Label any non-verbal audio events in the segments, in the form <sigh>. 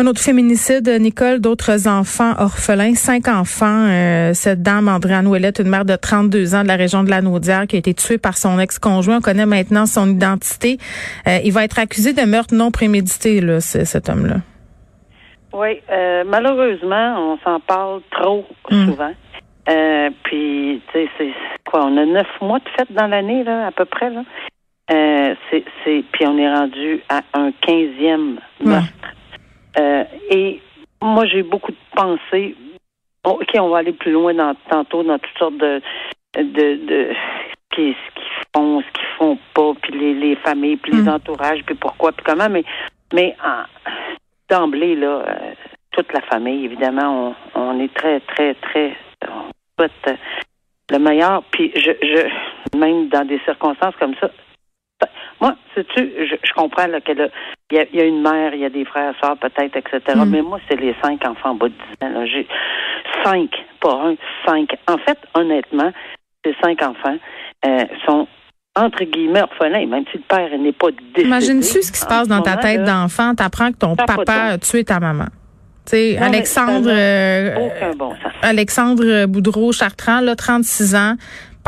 Un autre féminicide, Nicole, d'autres enfants orphelins, cinq enfants. Euh, cette dame, Andréane Ouellette, une mère de 32 ans de la région de la Naudière, qui a été tuée par son ex-conjoint. On connaît maintenant son identité. Euh, il va être accusé de meurtre non prémédité, là, ce- cet homme-là. Oui, euh, malheureusement, on s'en parle trop Mm. souvent. Euh, puis, tu sais, c'est quoi, on a neuf mois de fête dans l'année, là, à peu près, là. Euh, c'est, c'est, puis on est rendu à un quinzième meurtre. Euh, et moi, j'ai beaucoup de pensées. OK, on va aller plus loin dans, tantôt dans toutes sortes de, de, de ce qu'ils font, ce qu'ils font pas, puis les, les familles, puis les Mm. entourages, puis pourquoi, puis comment. Mais, mais en- d'emblée, là, euh, toute la famille, évidemment, on, on est très, très, très, on souhaite le meilleur. Puis je, je, même dans des circonstances comme ça, moi, sais-tu, je, je comprends là, a, il y, a, il y a une mère, il y a des frères, sœurs, peut-être, etc. Mm. Mais moi, c'est les cinq enfants en bas de 10 ans. J'ai cinq, pas un, cinq. En fait, honnêtement, ces cinq enfants euh, sont entre guillemets orphelins, même si le père n'est pas décédé. Imagine-tu ce qui se passe dans ta moment, tête d'enfant, t'apprends que ton papa a tué ta maman. Tu sais, Non, Alexandre, euh, Aucun bon. Alexandre Boudreau Chartrand, là, 36 ans,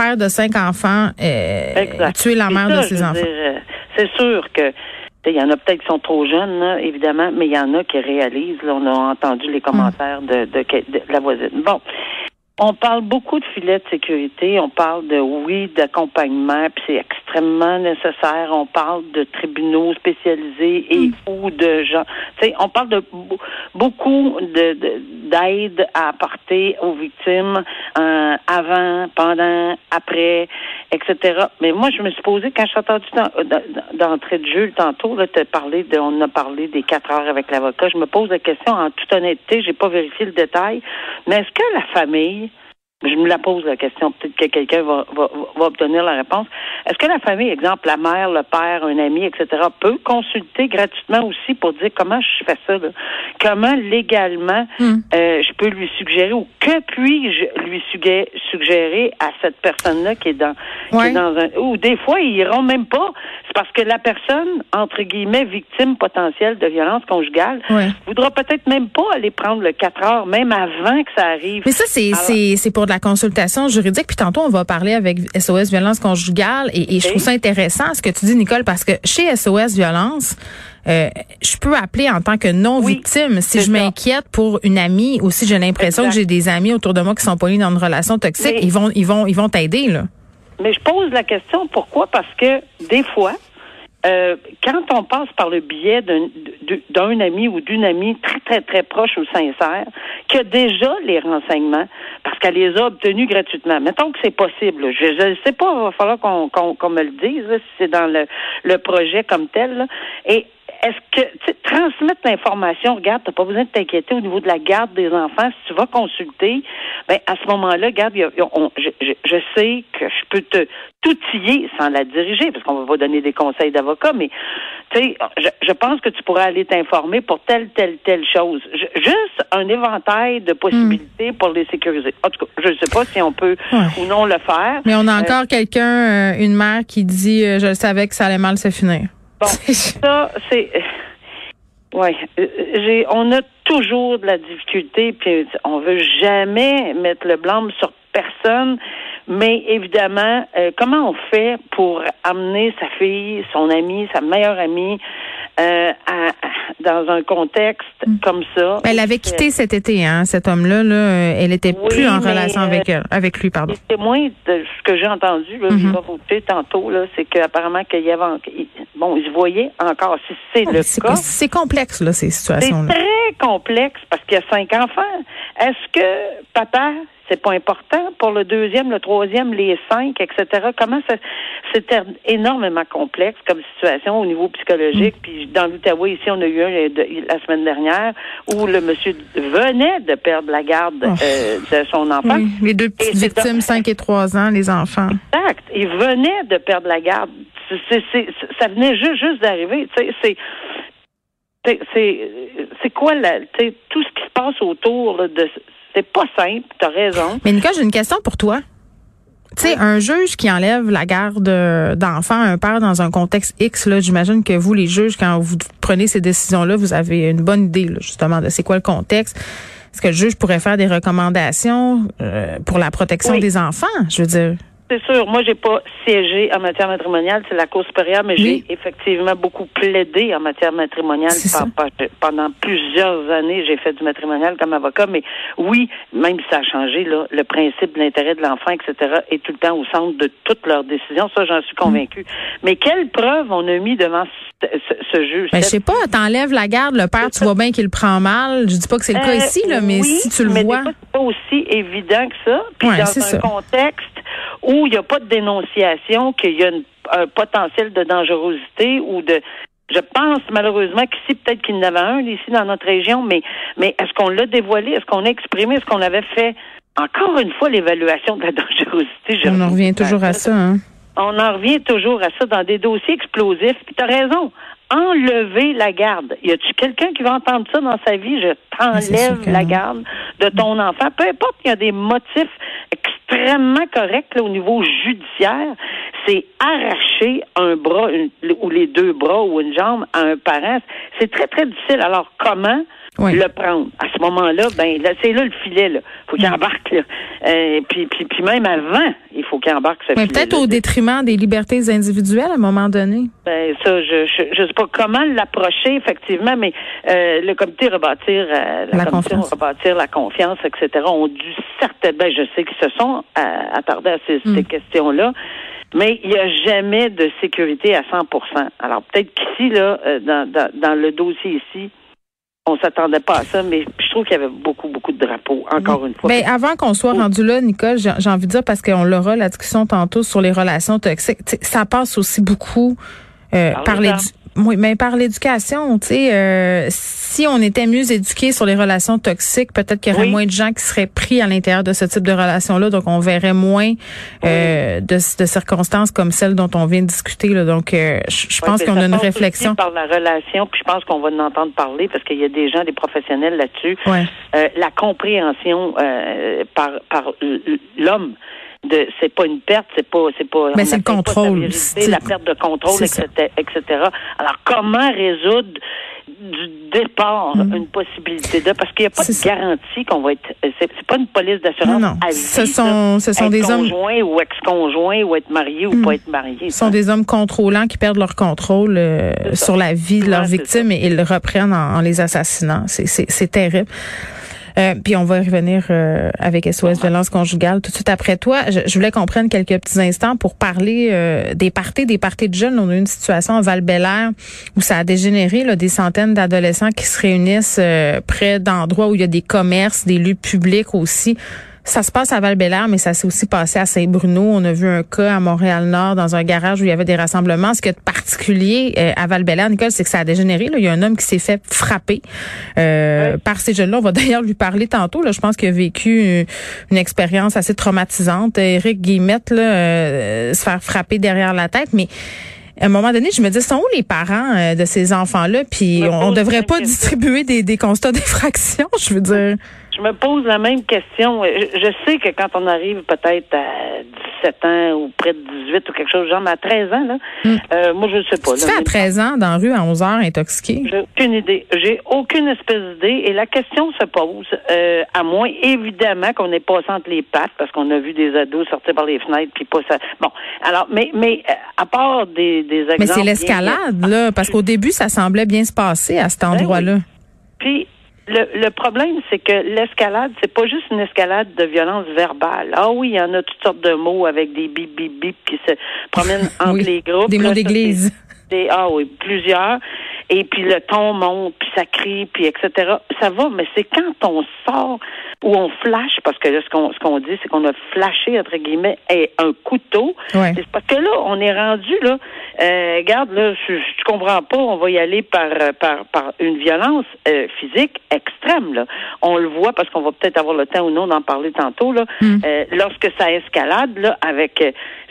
père de cinq enfants, euh, tuer la C'est mère ça, de ses enfants. euh, c'est sûr que il y en a peut-être qui sont trop jeunes, là, évidemment, mais il y en a qui réalisent. Là, on a entendu les commentaires de, de, de la voisine. Bon. On parle beaucoup de filets de sécurité, on parle de oui, d'accompagnement, puis c'est extrêmement nécessaire. On parle de tribunaux spécialisés et ou de gens. Sais, on parle de beaucoup de- d'aide à apporter aux victimes euh, avant, pendant, après, etc. Mais moi, je me suis posé quand je suis entendu d'entrée de jeu tantôt, là, te parler de, on a parlé des quatre heures avec l'avocat. Je me pose la question en toute honnêteté, j'ai pas vérifié le détail, mais est-ce que la famille je me la pose la question, peut-être que quelqu'un va, va, va obtenir la réponse. Est-ce que la famille, exemple la mère, le père, un ami, etc., peut consulter gratuitement aussi pour dire comment je fais ça, là? comment légalement Hmm. euh, je peux lui suggérer ou que puis-je lui suggé- suggérer à cette personne-là qui est dans qui est dans un ou des fois ils iront même pas. C'est parce que la personne entre guillemets victime potentielle de violence conjugale Ouais. voudra peut-être même pas aller prendre le 4 heures même avant que ça arrive. Mais ça, c'est, Alors- c'est, c'est pour de la consultation juridique. Puis tantôt, on va parler avec SOS Violence conjugale. Et, et je trouve ça intéressant ce que tu dis, Nicole, parce que chez SOS Violence, euh, je peux appeler en tant que non-victime si je m'inquiète pour une amie ou si j'ai l'impression que j'ai des amis autour de moi qui sont pognés dans une relation toxique. Mais- Ils vont, ils vont, ils vont t'aider, là. Mais je pose la question pourquoi? Parce que des fois, euh, quand on passe par le biais d'un ami ou d'une amie très, très, très proche ou sincère, qui a déjà les renseignements, parce qu'elle les a obtenus gratuitement. Mettons que c'est possible. Je ne sais pas, il va falloir qu'on qu'on me le dise, si c'est dans le, le projet comme tel. là. Et est-ce que tu sais, transmettre l'information, regarde, tu n'as pas besoin de t'inquiéter au niveau de la garde des enfants. Si tu vas consulter, ben à ce moment-là, regarde, il y a- on- je, je- je sais que je peux te t'outiller sans la diriger, parce qu'on va pas donner des conseils d'avocat, mais tu sais, je, je pense que tu pourrais aller t'informer pour telle, telle, telle chose. Juste un éventail de possibilités pour les sécuriser. En tout cas, je ne sais pas si on peut Ouais. ou non le faire. Mais on a Euh, encore quelqu'un, euh, une mère qui dit, euh, je savais que ça allait mal se finir. Bon, ça, c'est. Ouais, euh, j'ai, on a toujours de la difficulté, puis on veut jamais mettre le blâme sur personne, mais évidemment, euh, comment on fait pour amener sa fille, son amie, sa meilleure amie, euh, à- dans un contexte comme ça Elle avait quitté cet été, hein, cet homme-là. Là, euh, elle était Oui, plus en relation euh, avec elle, avec lui, pardon. Les témoins de ce que j'ai entendu, là, je vais voter tantôt, là, c'est qu'apparemment qu'il y avait, en- bon, ils se voyaient encore, si c'est le C'est cas. c'est complexe là ces C'est situations-là. très complexe parce qu'il y a cinq enfants. Est-ce que papa, c'est pas important pour le deuxième, le troisième, les cinq, etc. Comment ça c'était énormément complexe comme situation au niveau psychologique. Mm. Puis dans l'Outaouais ici, on a eu un euh, de- la semaine dernière où le monsieur venait de perdre la garde Oh. euh, de son enfant. Oui, les deux petites Et c'est victimes, donc- 5 et 3 ans, les enfants. Exact. il venait de perdre la garde. C'est, c'est, ça venait juste, juste d'arriver. C'est, c'est, c'est quoi la, tout ce qui se passe autour de. C'est pas simple, t'as raison. Mais Nicole, j'ai une question pour toi. Tu sais, un juge qui enlève la garde d'enfants à un père dans un contexte X, là, j'imagine que vous, les juges, quand vous prenez ces décisions-là, vous avez une bonne idée, justement, de c'est quoi le contexte. Est-ce que le juge pourrait faire des recommandations euh, pour la protection des enfants? Je veux dire c'est sûr. Moi, j'ai pas siégé en matière matrimoniale, c'est la Cour supérieure, mais j'ai effectivement beaucoup plaidé en matière matrimoniale pendant plusieurs années. J'ai fait du matrimonial comme avocat, mais oui, même si ça a changé, là, le principe de l'intérêt de l'enfant, etc., est tout le temps au centre de toutes leurs décisions. Ça, j'en suis convaincue. Mais quelle preuve on a mis devant ce, juge? Ben, je sais pas, t'enlèves la garde, le père, tu vois bien qu'il prend mal. Je dis pas que c'est le cas euh, ici, là, mais si tu le vois. C'est pas aussi évident que ça. Puis dans un contexte où il n'y a pas de dénonciation, qu'il y a un potentiel de dangerosité ou de je pense malheureusement qu'ici, peut-être qu'il y en avait un ici dans notre région, mais, mais est-ce qu'on l'a dévoilé? Est-ce qu'on a exprimé? Est-ce qu'on avait fait encore une fois l'évaluation de la <laughs> dangerosité? On en revient toujours à ça, hein? On en revient toujours à ça dans des dossiers explosifs. Puis tu as raison. Enlever la garde. Y a-tu quelqu'un qui va entendre ça dans sa vie? Je t'enlève la garde de ton enfant. Peu importe, il y a des motifs extrêmement correct au niveau judiciaire, c'est arracher un bras ou les deux bras ou une jambe à un parent. C'est très, très difficile. Alors, comment le prendre? À ce moment-là, ben là, c'est là le filet. Là. faut qu'il embarque. Là. Euh, puis, puis, puis même avant, il faut qu'il embarque ce Mais peut-être au détriment des libertés individuelles à un moment donné. Ben ça, je je, sais pas comment l'approcher effectivement, mais euh, le comité rebâtir euh, la, commission rebâtir la confiance, etc. ont dû certainement, ben, je sais qu'ils se sont attardés à ces, hmm. ces questions-là. Mais il n'y a jamais de sécurité à 100% Alors peut-être qu'ici, là, dans, dans, dans le dossier ici, on s'attendait pas à ça, mais je trouve qu'il y avait beaucoup, beaucoup de drapeaux, encore une fois. Mais avant qu'on soit rendu là, Nicole, j'ai envie de dire, parce qu'on l'aura la discussion tantôt sur les relations toxiques, ça passe aussi beaucoup euh, par les oui, mais par l'éducation, tu sais, euh, si on était mieux éduqué sur les relations toxiques, peut-être qu'il y aurait moins de gens qui seraient pris à l'intérieur de ce type de relation-là, donc on verrait moins euh, de, circonstances comme celles dont on vient de discuter. Là. Donc, euh, je pense qu'on a une réflexion. Par la relation, puis je pense qu'on va en entendre parler parce qu'il y a des gens, des professionnels là-dessus. la compréhension par par l'homme de c'est pas une perte, c'est pas c'est pas mais c'est le contrôle, la perte de contrôle, etc., etc. Alors comment résoudre du départ mm. une possibilité de parce qu'il n'y a pas de garantie qu'on va être c'est pas une police d'assurance non, non. ce sont ce sont des hommes ou ex-conjoints ou être marié ou mm. pas être marié ce sont des hommes contrôlants qui perdent leur contrôle euh, sur la vie de leurs victimes et ils le reprennent en, en les assassinant c'est c'est terrible euh, puis on va revenir euh, avec SOS violence conjugale tout de suite après toi. Je, je voulais qu'on prenne quelques petits instants pour parler euh, des parties, des parties de jeunes. On a eu une situation à val où ça a dégénéré, là, des centaines d'adolescents qui se réunissent près d'endroits où il y a des commerces, des lieux publics aussi. Ça se passe à val mais ça s'est aussi passé à Saint-Bruno. On a vu un cas à Montréal-Nord dans un garage où il y avait des rassemblements. Ce qui est particulier euh, à val Nicole, c'est que ça a dégénéré. Là. Il y a un homme qui s'est fait frapper euh, par ces jeunes-là. On va <laughs> d'ailleurs lui parler tantôt. Là. Je pense qu'il a vécu une, expérience assez traumatisante. Eric Guillemette, là, euh, se faire frapper derrière la tête. Mais à un moment donné, je me dis, sont où les parents de ces enfants-là? Puis on, ne devrait pas distribuer des, des constats <laughs> d'effraction, je veux dire je me pose la même question. Je, sais que quand on arrive peut-être à 17 ans ou près de 18 ou quelque chose genre, mais à 13 ans, là, hmm. euh, moi, je ne sais pas. Tu fais à 13 ans dans la rue à 11 heures intoxiqué? J'ai aucune idée. J'ai aucune espèce d'idée. Et la question se pose, euh, à moins, évidemment, qu'on n'est pas entre les pattes, parce qu'on a vu des ados sortir par les fenêtres, puis pas ça. Bon, alors, mais, mais euh, à part des, des exemples... Mais c'est l'escalade, là, parce qu'au début, ça semblait bien se passer à cet ben endroit-là. Puis, le, problème, c'est que l'escalade, c'est pas juste une escalade de violence verbale. Ah oui, il y en a toutes sortes de mots avec des bip bip bip qui se promènent <laughs> entre les groupes. Des mots d'église. ah oui, plusieurs. Et puis le ton monte, puis ça crie, puis etc. Ça va, mais c'est quand on sort ou on flash, parce que là, ce qu'on ce qu'on dit, c'est qu'on a flashé, entre guillemets, et un couteau. Ouais. C'est parce que là, on est rendu, là, euh, regarde, là, je, je comprends pas, on va y aller par, euh, par, par une violence euh, physique extrême, là. On le voit parce qu'on va peut-être avoir le temps ou non d'en parler tantôt, là. Euh, lorsque ça escalade, là, avec,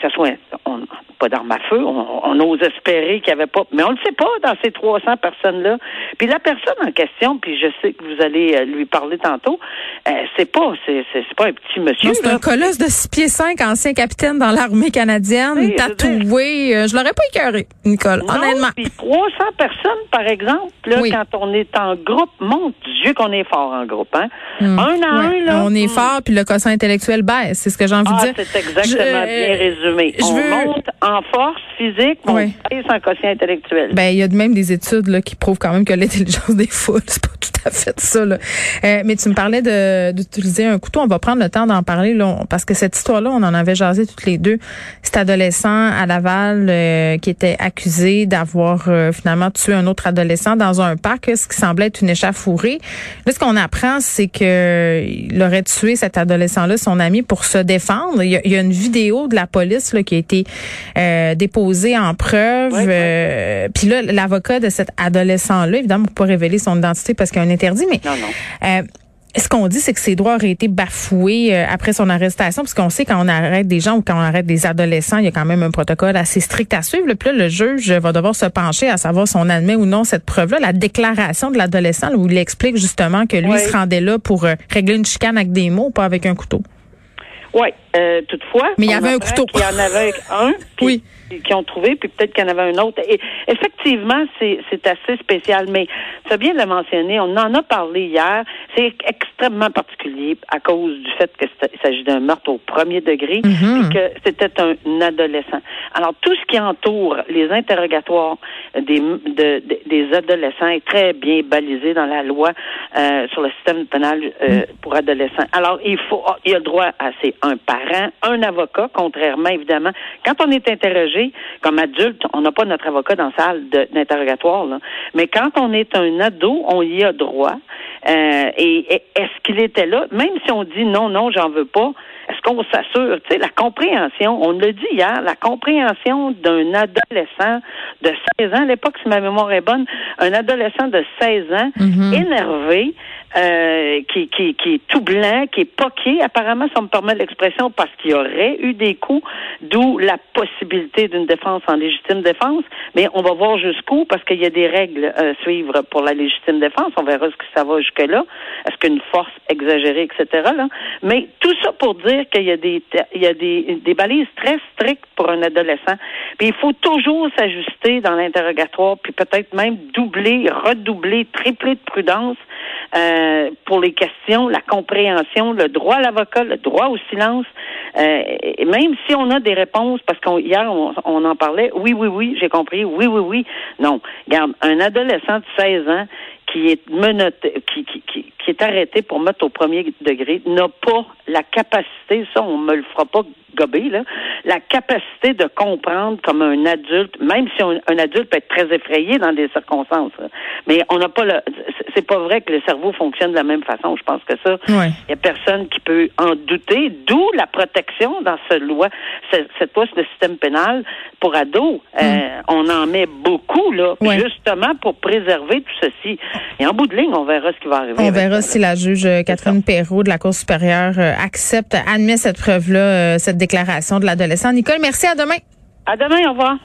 euh, que ce soit, on, pas d'armes à feu, on, on ose espérer qu'il n'y avait pas, mais on le sait pas dans ces 300 personnes-là. Puis la personne en question, puis je sais que vous allez euh, lui parler tantôt, euh, c'est pas, c'est, pas un petit monsieur, c'est un colosse de 6 pieds 5, ancien capitaine dans l'armée canadienne, Oui, je tatoué. Euh, Je l'aurais pas écœuré, Nicole, Non, honnêtement. Puis 300 personnes, par exemple, là, Oui. quand on est en groupe, mon Dieu qu'on est fort en groupe, hein? Hum. Un à Ouais. un, là. On est hum. fort, puis le quotient intellectuel baisse, c'est ce que j'ai envie Ah, de dire. c'est exactement Je- bien résumé. Je on veux- monte en force physique, Oui. en quotient intellectuel. Ben, il y a de même des études là, qui prouvent quand même que l'intelligence <laughs> des foules, c'est pas tout à fait ça. Là. Euh, mais tu me parlais de d'utiliser un couteau. On va prendre le temps d'en parler là, on- parce que cette histoire-là, on en avait jasé toutes les deux. Cet adolescent à Laval euh, qui était accusé d'avoir euh, finalement tué un autre adolescent dans un parc, ce qui semblait être une échauffourée. Là, ce qu'on apprend, c'est que il aurait tué cet adolescent-là, son ami, pour se défendre. Il y a, il y a une vidéo de la police là, qui a été euh, déposée en preuve. Euh, Puis là, l'avocat de cet adolescent-là, évidemment, peut pas révéler son identité parce qu'il y a un interdit, mais Non, non. euh, ce qu'on dit, c'est que ses droits auraient été bafoués euh, après son arrestation, parce qu'on sait quand on arrête des gens ou quand on arrête des adolescents, il y a quand même un protocole assez strict à suivre. Puis là, le juge va devoir se pencher à savoir si on admet ou non cette preuve-là, la déclaration de l'adolescent, où il explique justement que lui se rendait là pour euh, régler une chicane avec des mots, pas avec un couteau. Oui, euh, toutefois. Mais il y avait un couteau. y en avait un, <laughs> puis Oui. qui ont trouvé, puis peut-être qu'il y en avait un autre. Et effectivement, c'est c'est assez spécial, mais as bien de le mentionner, on en a parlé hier. C'est extrêmement particulier à cause du fait qu'il s'agit d'un meurtre au premier degré Mhm. et que c'était un adolescent. Alors, tout ce qui entoure les interrogatoires des, de- de- des adolescents est très bien balisé dans la loi euh, sur le système pénal euh, pour adolescents. Alors, il faut, il y a le droit à c'est un un avocat, contrairement évidemment. Quand on est interrogé comme adulte, on n'a pas notre avocat dans la salle d'interrogatoire, là. mais quand on est un ado, on y a droit. Euh, et, et est-ce qu'il était là? Même si on dit non, non, j'en veux pas, est-ce qu'on s'assure? Tu sais, la compréhension, on l'a dit hier, la compréhension d'un adolescent de 16 ans, à l'époque, si ma mémoire est bonne, un adolescent de 16 ans, Mhm. énervé, euh, qui, qui, qui est tout blanc, qui est poqué, apparemment, ça me permet l'expression, parce qu'il y aurait eu des coups, d'où la possibilité d'une défense en légitime défense, mais on va voir jusqu'où, parce qu'il y a des règles à suivre pour la légitime défense, on verra ce que ça va jusque-là, est-ce qu'une force exagérée, etc., là? mais tout ça pour dire qu'il y a des, il y a des, des balises très strictes pour un adolescent, puis il faut toujours s'ajuster dans l'interrogatoire, puis peut-être même doubler, redoubler, tripler de prudence, euh, pour les questions, la compréhension, le droit à l'avocat, le droit au silence. Euh, et même si on a des réponses, parce qu'hier on, on en parlait, oui, oui, oui, j'ai compris, oui, oui, oui. Non, regarde, un adolescent de 16 ans qui est menotté, qui, qui, est arrêté pour mettre au premier degré n'a pas la capacité, ça on me le fera pas gober, là, la capacité de comprendre comme un adulte, même si on- un adulte peut être très effrayé dans des circonstances, mais on n'a pas le, c'est- pas vrai que le cerveau fonctionne de la même façon. Je pense que ça, Ouais. il y a personne qui peut en douter, d'où la protection dans cette loi, cette, cette loi sur le système pénal pour ados. Euh, on en met beaucoup, là, Mm. Ouais. justement pour préserver tout ceci. Et en bout de ligne, on verra ce qui va arriver. On verra ça, si là. la juge euh, Catherine Perrault de la Cour supérieure euh, accepte, admet cette preuve-là, euh, cette déclaration de l'adolescent. Nicole, merci. À demain. À demain, au revoir.